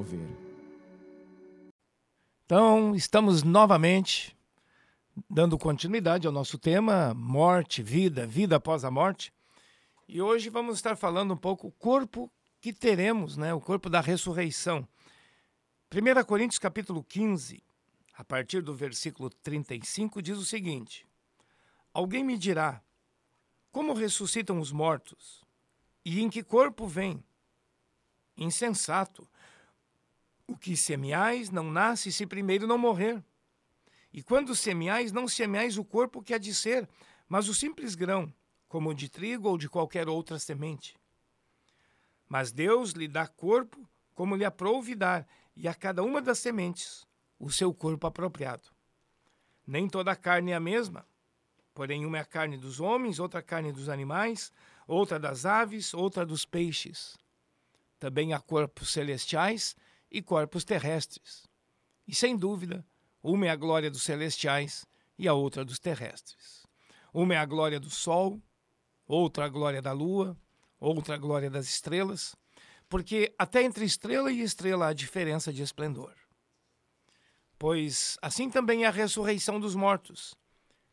Mover. Então, estamos novamente dando continuidade ao nosso tema morte, vida, vida após a morte. E hoje vamos estar falando um pouco o corpo que teremos, né, o corpo da ressurreição. 1 Coríntios capítulo 15, a partir do versículo 35 diz o seguinte: Alguém me dirá: Como ressuscitam os mortos? E em que corpo vem? Insensato. O que semeais não nasce se primeiro não morrer. E quando semeais, não semeais o corpo que há de ser, mas o simples grão, como o de trigo ou de qualquer outra semente. Mas Deus lhe dá corpo como lhe aprouve dar, e a cada uma das sementes o seu corpo apropriado. Nem toda a carne é a mesma, porém uma é a carne dos homens, outra a carne dos animais, outra das aves, outra dos peixes. Também há corpos celestiais e corpos terrestres. E sem dúvida, uma é a glória dos celestiais e a outra dos terrestres. Uma é a glória do sol, outra a glória da lua, outra a glória das estrelas, porque até entre estrela e estrela há diferença de esplendor. Pois assim também é a ressurreição dos mortos.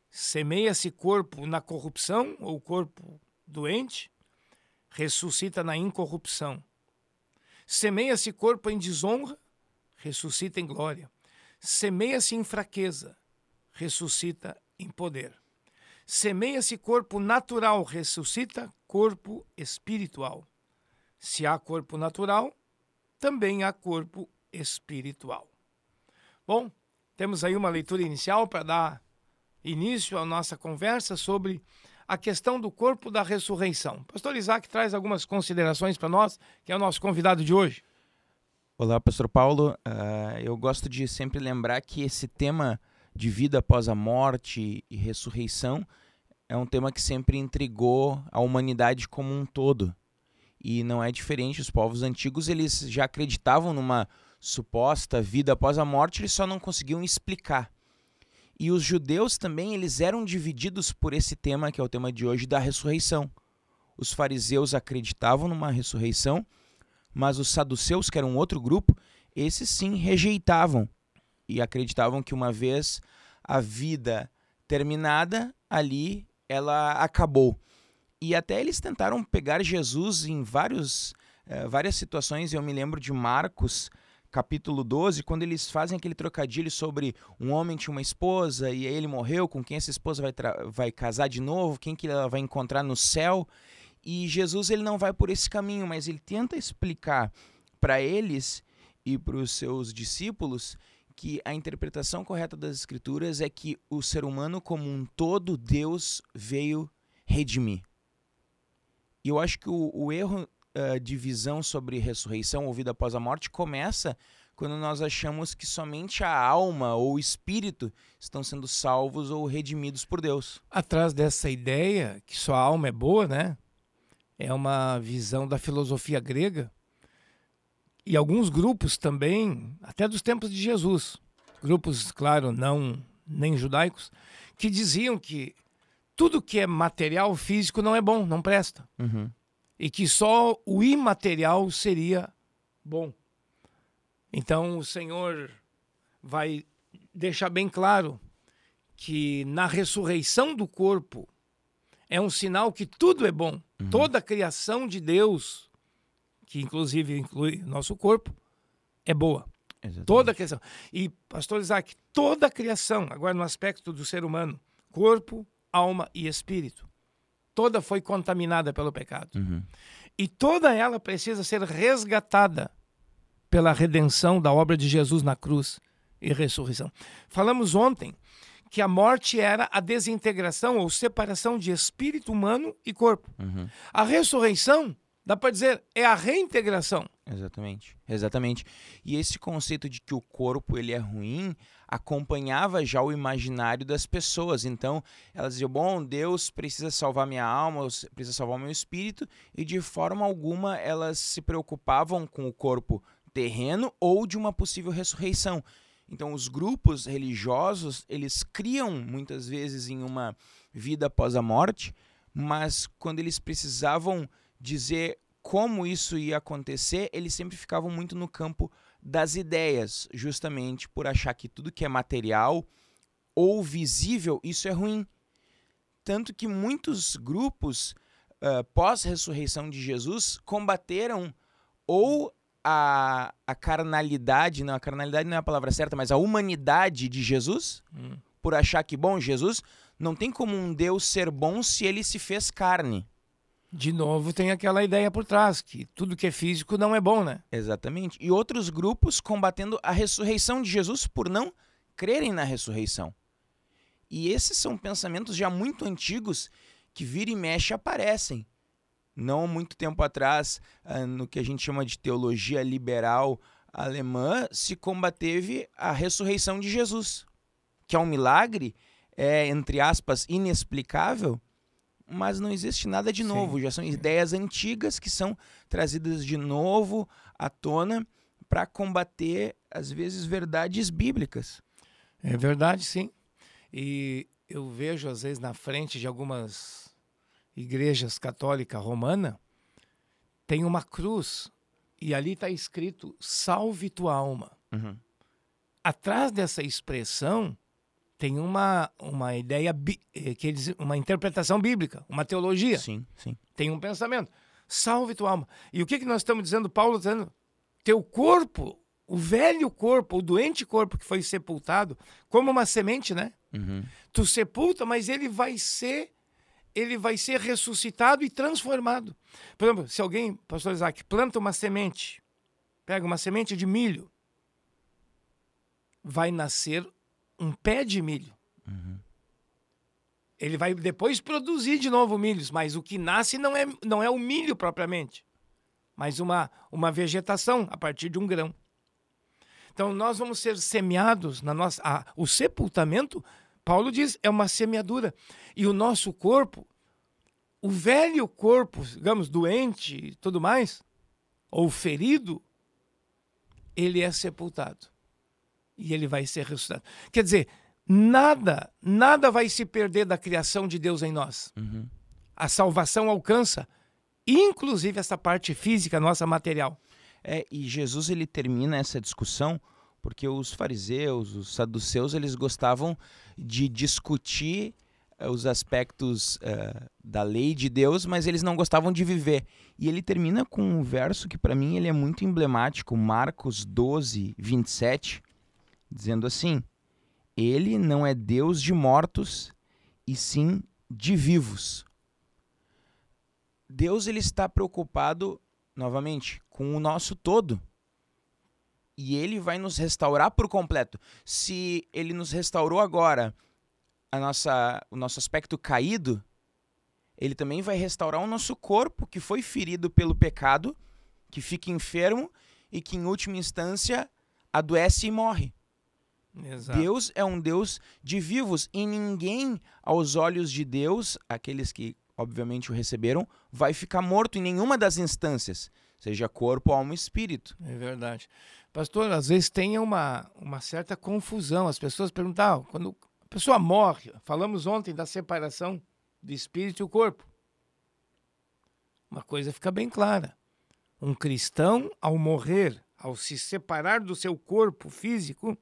Semeia-se corpo na corrupção, ou corpo doente, ressuscita na incorrupção. Semeia-se corpo em desonra, ressuscita em glória. Semeia-se em fraqueza, ressuscita em poder. Semeia-se corpo natural, ressuscita corpo espiritual. Se há corpo natural, também há corpo espiritual. Bom, temos aí uma leitura inicial para dar início à nossa conversa sobre a questão do corpo da ressurreição. Pastor Isaac traz algumas considerações para nós, que é o nosso convidado de hoje. Olá, Pastor Paulo. Uh, eu gosto de sempre lembrar que esse tema de vida após a morte e ressurreição é um tema que sempre intrigou a humanidade como um todo. E não é diferente, os povos antigos eles já acreditavam numa suposta vida após a morte, eles só não conseguiam explicar. E os judeus também, eles eram divididos por esse tema, que é o tema de hoje, da ressurreição. Os fariseus acreditavam numa ressurreição mas os saduceus, que eram outro grupo, esses sim rejeitavam e acreditavam que uma vez a vida terminada, ali ela acabou. E até eles tentaram pegar Jesus em vários, eh, várias situações. Eu me lembro de Marcos, capítulo 12, quando eles fazem aquele trocadilho sobre um homem tinha uma esposa e aí ele morreu, com quem essa esposa vai, vai casar de novo, quem que ela vai encontrar no céu. E Jesus ele não vai por esse caminho, mas ele tenta explicar para eles e para os seus discípulos que a interpretação correta das escrituras é que o ser humano como um todo Deus veio redimir. E eu acho que o, o erro uh, de visão sobre ressurreição ou vida após a morte começa quando nós achamos que somente a alma ou o espírito estão sendo salvos ou redimidos por Deus. Atrás dessa ideia que só a alma é boa, né? é uma visão da filosofia grega e alguns grupos também, até dos tempos de Jesus, grupos, claro, não nem judaicos, que diziam que tudo que é material físico não é bom, não presta. Uhum. E que só o imaterial seria bom. Então o Senhor vai deixar bem claro que na ressurreição do corpo é um sinal que tudo é bom. Uhum. Toda a criação de Deus, que inclusive inclui nosso corpo, é boa. Exatamente. Toda a criação. E, pastor Isaac, toda a criação, agora no aspecto do ser humano, corpo, alma e espírito, toda foi contaminada pelo pecado. Uhum. E toda ela precisa ser resgatada pela redenção da obra de Jesus na cruz e ressurreição. Falamos ontem que a morte era a desintegração ou separação de espírito humano e corpo. Uhum. A ressurreição, dá para dizer, é a reintegração. Exatamente, exatamente. E esse conceito de que o corpo ele é ruim acompanhava já o imaginário das pessoas. Então, elas diziam: bom, Deus precisa salvar minha alma, precisa salvar meu espírito, e de forma alguma elas se preocupavam com o corpo terreno ou de uma possível ressurreição. Então, os grupos religiosos, eles criam muitas vezes em uma vida após a morte, mas quando eles precisavam dizer como isso ia acontecer, eles sempre ficavam muito no campo das ideias, justamente por achar que tudo que é material ou visível, isso é ruim. Tanto que muitos grupos uh, pós-ressurreição de Jesus combateram ou a, a carnalidade, não, a carnalidade não é a palavra certa, mas a humanidade de Jesus, hum. por achar que, bom, Jesus não tem como um Deus ser bom se ele se fez carne. De novo, tem aquela ideia por trás, que tudo que é físico não é bom, né? Exatamente. E outros grupos combatendo a ressurreição de Jesus por não crerem na ressurreição. E esses são pensamentos já muito antigos que vira e mexe aparecem. Não muito tempo atrás, ah, no que a gente chama de teologia liberal alemã, se combateve a ressurreição de Jesus, que é um milagre, é, entre aspas, inexplicável, mas não existe nada de novo. Sim. Já são ideias antigas que são trazidas de novo à tona para combater, às vezes, verdades bíblicas. É verdade, sim. E eu vejo, às vezes, na frente de algumas igrejas católicas romanas, tem uma cruz e ali está escrito: salve tua alma. Uhum. Atrás dessa expressão tem uma, uma ideia, eh, que eles, uma interpretação bíblica, uma teologia. Sim, sim. Tem um pensamento. Salve tua alma. E o que, que nós estamos dizendo? Paulo está dizendo: teu corpo, o velho corpo, o doente corpo que foi sepultado, como uma semente, né? Uhum. Tu sepulta, mas ele vai ser ele vai ser ressuscitado e transformado. Por exemplo, se alguém, pastor Isaac, planta uma semente, pega uma semente de milho, vai nascer um pé de milho. Uhum. Ele vai depois produzir de novo milhos, mas o que nasce não é, não é o milho propriamente, mas uma, uma vegetação a partir de um grão. Então nós vamos ser semeados na nossa. A, o sepultamento Paulo diz, é uma semeadura. E o nosso corpo, o velho corpo, digamos, doente e tudo mais, ou ferido, ele é sepultado. E ele vai ser ressuscitado. Quer dizer, nada, nada vai se perder da criação de Deus em nós. Uhum. A salvação alcança, inclusive essa parte física, nossa material. É, e Jesus ele termina essa discussão porque os fariseus, os saduceus, eles gostavam de discutir uh, os aspectos uh, da lei de Deus, mas eles não gostavam de viver. E ele termina com um verso que para mim ele é muito emblemático, Marcos 12, 27, dizendo assim: Ele não é Deus de mortos, e sim de vivos. Deus ele está preocupado novamente com o nosso todo e ele vai nos restaurar por completo. Se ele nos restaurou agora a nossa, o nosso aspecto caído, ele também vai restaurar o nosso corpo que foi ferido pelo pecado, que fica enfermo e que em última instância adoece e morre. Exato. Deus é um Deus de vivos e ninguém aos olhos de Deus, aqueles que obviamente o receberam, vai ficar morto em nenhuma das instâncias, seja corpo, alma e espírito. É verdade. Pastor, às vezes tem uma, uma certa confusão. As pessoas perguntam, ah, quando a pessoa morre, falamos ontem da separação do espírito e o corpo. Uma coisa fica bem clara. Um cristão, ao morrer, ao se separar do seu corpo físico,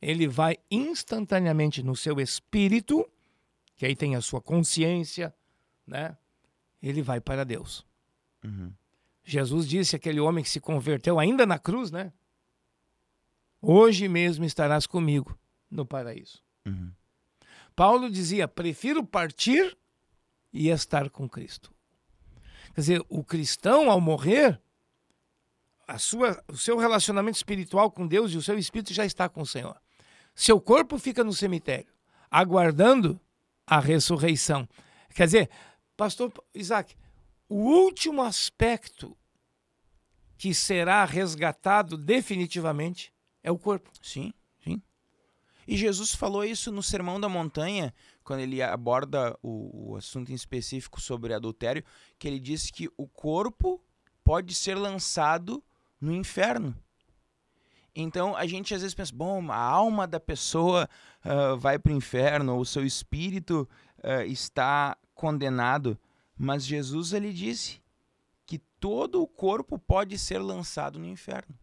ele vai instantaneamente no seu espírito, que aí tem a sua consciência, né? Ele vai para Deus. Uhum. Jesus disse aquele homem que se converteu ainda na cruz, né? Hoje mesmo estarás comigo no paraíso. Uhum. Paulo dizia: prefiro partir e estar com Cristo. Quer dizer, o cristão, ao morrer, a sua, o seu relacionamento espiritual com Deus e o seu espírito já está com o Senhor. Seu corpo fica no cemitério, aguardando a ressurreição. Quer dizer, pastor Isaac, o último aspecto que será resgatado definitivamente é o corpo. Sim, sim. E Jesus falou isso no Sermão da Montanha, quando ele aborda o, o assunto em específico sobre adultério, que ele diz que o corpo pode ser lançado no inferno. Então a gente às vezes pensa, bom, a alma da pessoa uh, vai para o inferno, ou o seu espírito uh, está condenado. Mas Jesus ele disse que todo o corpo pode ser lançado no inferno.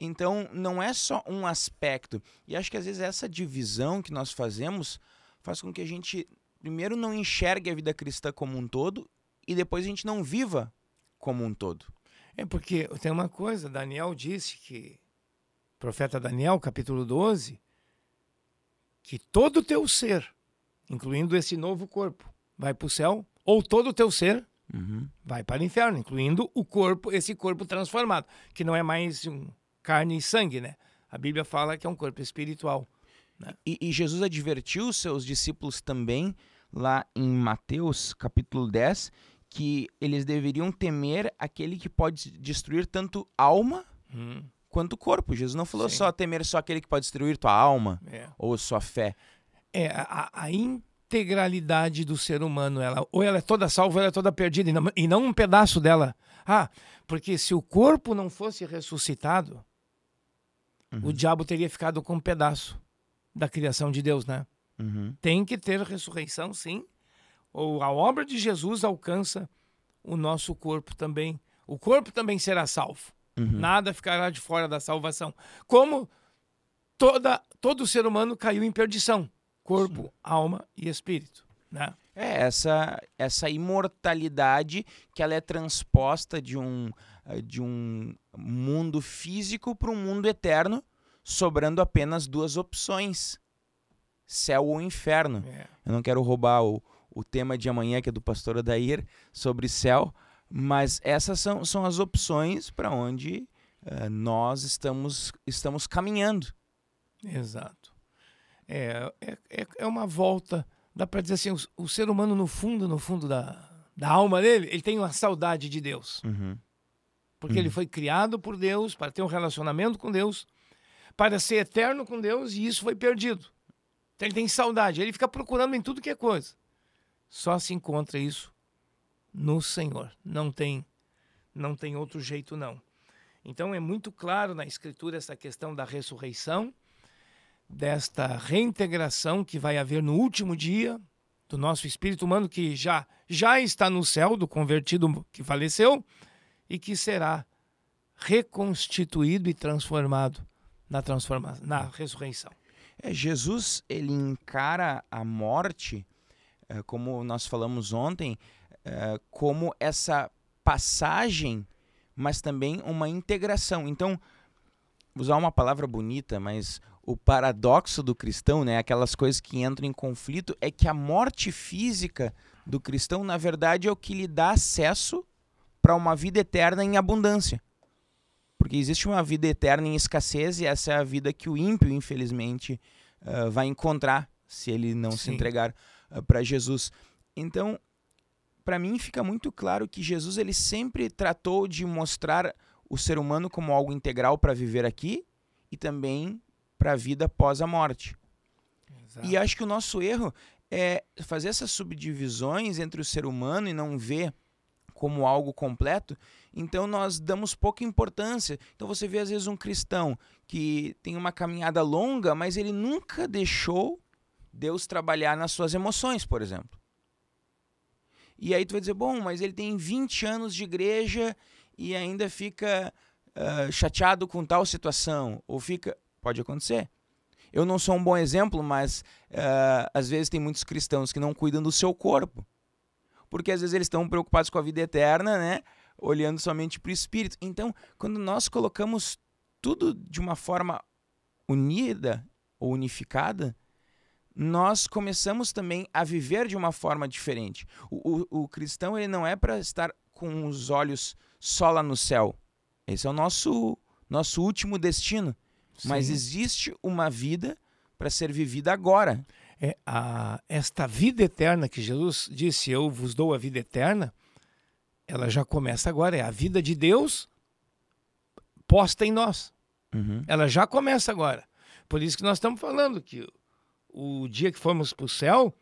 Então, não é só um aspecto. E acho que às vezes essa divisão que nós fazemos faz com que a gente, primeiro, não enxergue a vida cristã como um todo e depois a gente não viva como um todo. É porque tem uma coisa, Daniel disse que, profeta Daniel, capítulo 12, que todo o teu ser, incluindo esse novo corpo, vai para o céu, ou todo o teu ser uhum. vai para o inferno, incluindo o corpo, esse corpo transformado, que não é mais um carne e sangue, né? A Bíblia fala que é um corpo espiritual. Né? E, e Jesus advertiu os seus discípulos também, lá em Mateus capítulo 10, que eles deveriam temer aquele que pode destruir tanto alma hum. Quanto corpo. Jesus não falou Sim. só temer só aquele que pode destruir tua alma é. ou sua fé. É, a, a, integralidade do ser humano, ela, ou ela é toda salva ou ela é toda perdida, e não, e não um pedaço dela. Ah, porque se o corpo não fosse ressuscitado, Uhum. O diabo teria ficado com um pedaço da criação de Deus, né? Uhum. Tem que ter ressurreição, sim. Ou a obra de Jesus alcança o nosso corpo também. O corpo também será salvo. Uhum. Nada ficará de fora da salvação. Como toda, todo ser humano caiu em perdição: corpo, sim. alma e espírito. Né? É essa, essa imortalidade que ela é transposta de um, eh, de um mundo físico para um mundo eterno, sobrando apenas duas opções: céu ou inferno. É. Eu não quero roubar o, o tema de amanhã, que é do pastor Adair, sobre céu, mas essas são, são as opções para onde uh, nós estamos, estamos caminhando. Exato. É, é, é uma volta, dá para dizer assim: o, o, ser humano, no fundo, no fundo da, da alma dele, ele tem uma saudade de Deus. Uhum. Porque ele hum. foi criado por Deus para ter um relacionamento com Deus, para ser eterno com Deus, e isso foi perdido. Então ele tem saudade, ele fica procurando em tudo que é coisa. Só se encontra isso no Senhor. Não tem não tem outro jeito não. Então é muito claro na escritura essa questão da ressurreição, desta reintegração que vai haver no último dia do nosso espírito humano que já já está no céu do convertido que faleceu e que será reconstituído e transformado na transformação, na ressurreição. É, Jesus ele encara a morte, é, como nós falamos ontem, é, como essa passagem, mas também uma integração. Então, usar uma palavra bonita, mas o paradoxo do cristão, né, aquelas coisas que entram em conflito, é que a morte física do cristão, na verdade, é o que lhe dá acesso para uma vida eterna em abundância. Porque existe uma vida eterna em escassez e essa é a vida que o ímpio, infelizmente, uh, vai encontrar se ele não Sim. se entregar uh, para Jesus. Então, para mim fica muito claro que Jesus ele sempre tratou de mostrar o ser humano como algo integral para viver aqui e também para a vida após a morte. Exato. E acho que o nosso erro é fazer essas subdivisões entre o ser humano e não ver como algo completo, então nós damos pouca importância. Então você vê às vezes um cristão que tem uma caminhada longa, mas ele nunca deixou Deus trabalhar nas suas emoções, por exemplo. E aí tu vai dizer, bom, mas ele tem 20 anos de igreja e ainda fica uh, chateado com tal situação, ou fica. Pode acontecer. Eu não sou um bom exemplo, mas uh, às vezes tem muitos cristãos que não cuidam do seu corpo porque às vezes eles estão preocupados com a vida eterna, né? Olhando somente para o espírito. Então, quando nós colocamos tudo de uma forma unida ou unificada, nós começamos também a viver de uma forma diferente. O, o, o cristão ele não é para estar com os olhos só lá no céu. Esse é o nosso, nosso último destino. Sim. Mas existe uma vida para ser vivida agora é, a, esta vida eterna que Jesus disse: Eu vos dou a vida eterna, ela já começa agora. É a vida de Deus posta em nós. Uhum. Ela já começa agora. Por isso que nós estamos falando que o dia que formos para o céu,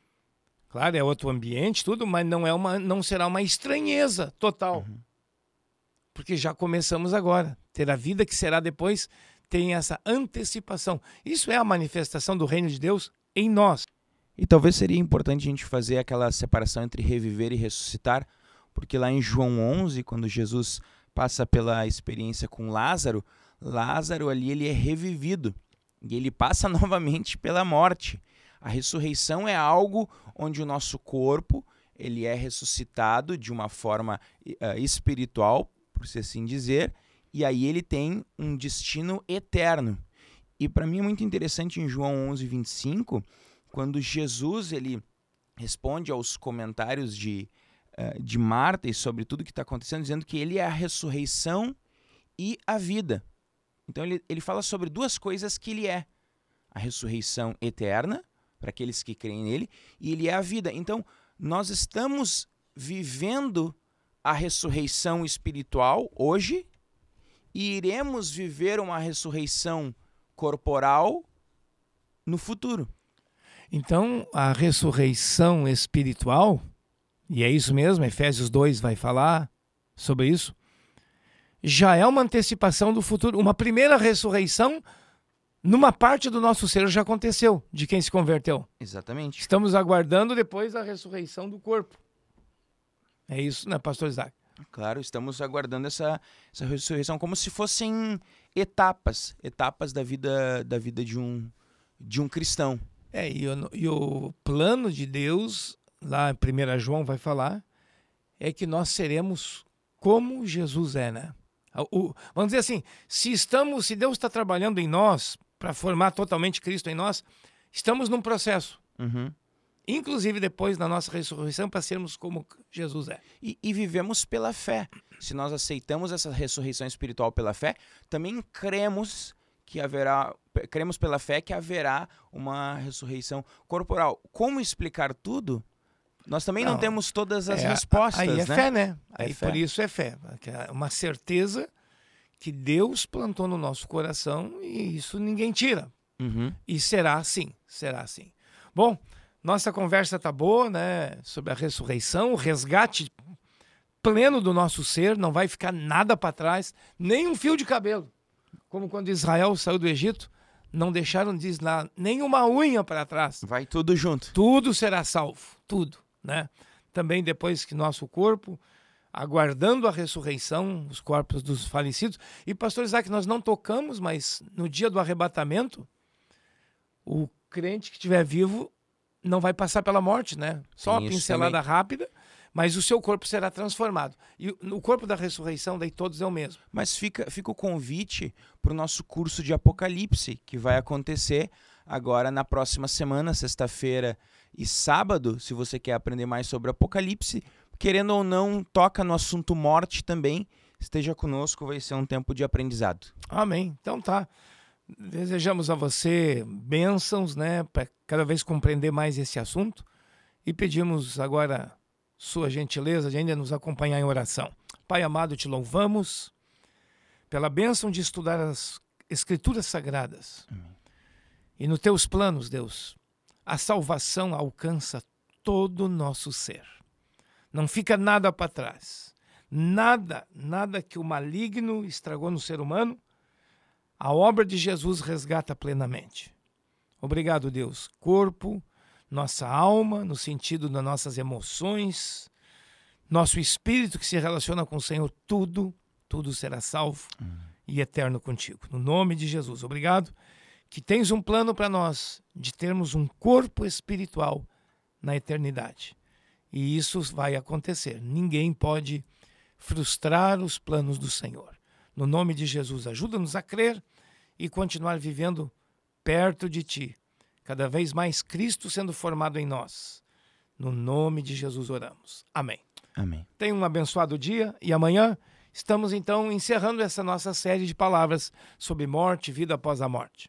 claro, é outro ambiente, tudo, mas não, é uma, não será uma estranheza total. Uhum. Porque já começamos agora. Ter a vida que será depois tem essa antecipação. Isso é a manifestação do reino de Deus em nós. E talvez seria importante a gente fazer aquela separação entre reviver e ressuscitar, porque lá em João 11, quando Jesus passa pela experiência com Lázaro, Lázaro ali ele é revivido e ele passa novamente pela morte. A ressurreição é algo onde o nosso corpo ele é ressuscitado de uma forma uh, espiritual, por assim dizer, e aí ele tem um destino eterno. E para mim é muito interessante em João 11, 25, quando Jesus ele responde aos comentários de, uh, de Marta e sobre tudo que está acontecendo, dizendo que ele é a ressurreição e a vida. Então ele, ele fala sobre duas coisas que ele é: a ressurreição eterna, para aqueles que creem nele, e ele é a vida. Então, nós estamos vivendo a ressurreição espiritual hoje e iremos viver uma ressurreição corporal no futuro. Então, a ressurreição espiritual, e é isso mesmo, Efésios 2 vai falar sobre isso, já é uma antecipação do futuro. Uma primeira ressurreição, numa parte do nosso ser já aconteceu, de quem se converteu. Exatamente. Estamos aguardando depois a ressurreição do corpo. É isso, né, pastor Isaac? Claro, estamos aguardando essa, essa ressurreição como se fossem etapas, etapas da vida da vida de um de um cristão. É, e o, e o plano de Deus, lá em 1 João vai falar, é que nós seremos como Jesus é, né? O, vamos dizer assim, se estamos, se Deus está trabalhando em nós para formar totalmente Cristo em nós, estamos num processo. Uhum. Inclusive depois da nossa ressurreição, para sermos como Jesus é. E, e, vivemos pela fé. Se nós aceitamos essa ressurreição espiritual pela fé, também cremos que haverá, cremos pela fé que haverá uma ressurreição corporal. Como explicar tudo? Nós também não, não temos todas as é, respostas. Aí é né? fé, né? É aí fé. por isso é fé. É uma certeza que Deus plantou no nosso coração e isso ninguém tira. Uhum. E será assim, será assim. Bom, nossa conversa tá boa, né? Sobre a ressurreição, o resgate pleno do nosso ser, não vai ficar nada para trás, nem um fio de cabelo. Como quando Israel saiu do Egito, não deixaram diz lá nenhuma unha para trás. Vai tudo junto. Tudo será salvo, tudo né? Também depois que nosso corpo, aguardando a ressurreição, os corpos dos falecidos. E, pastor Isaac, nós não tocamos, mas no dia do arrebatamento, o crente que estiver vivo não vai passar pela morte, né? Só Sim, uma pincelada também. rápida, mas o seu corpo será transformado. E o corpo da ressurreição, daí todos é o mesmo. Mas fica, fica o convite para o nosso curso de Apocalipse, que vai acontecer agora na próxima semana, sexta-feira e sábado, se você quer aprender mais sobre Apocalipse, querendo ou não, toca no assunto morte também. Esteja conosco, vai ser um tempo de aprendizado. Amém. Então tá. Desejamos a você bênçãos, né, para cada vez compreender mais esse assunto e pedimos agora sua gentileza de ainda nos acompanhar em oração. Pai amado, te louvamos pela bênção de estudar as Escrituras Sagradas. Amém. E nos teus planos, Deus, a salvação alcança todo o nosso ser. Não fica nada para trás. Nada, nada que o maligno estragou no ser humano, a obra de Jesus resgata plenamente. Obrigado, Deus. Corpo, nossa alma, no sentido das nossas emoções, nosso espírito que se relaciona com o Senhor, tudo, tudo será salvo hum. e eterno contigo. No nome de Jesus. Obrigado que tens um plano para nós de termos um corpo espiritual na eternidade. E isso vai acontecer. Ninguém pode frustrar os planos do Senhor. No nome de Jesus, ajuda-nos a crer e continuar vivendo perto de Ti, cada vez mais Cristo sendo formado em nós. No nome de Jesus oramos. Amém. Amém. Tenha um abençoado dia e amanhã estamos então encerrando essa nossa série de palavras sobre morte e vida após a morte.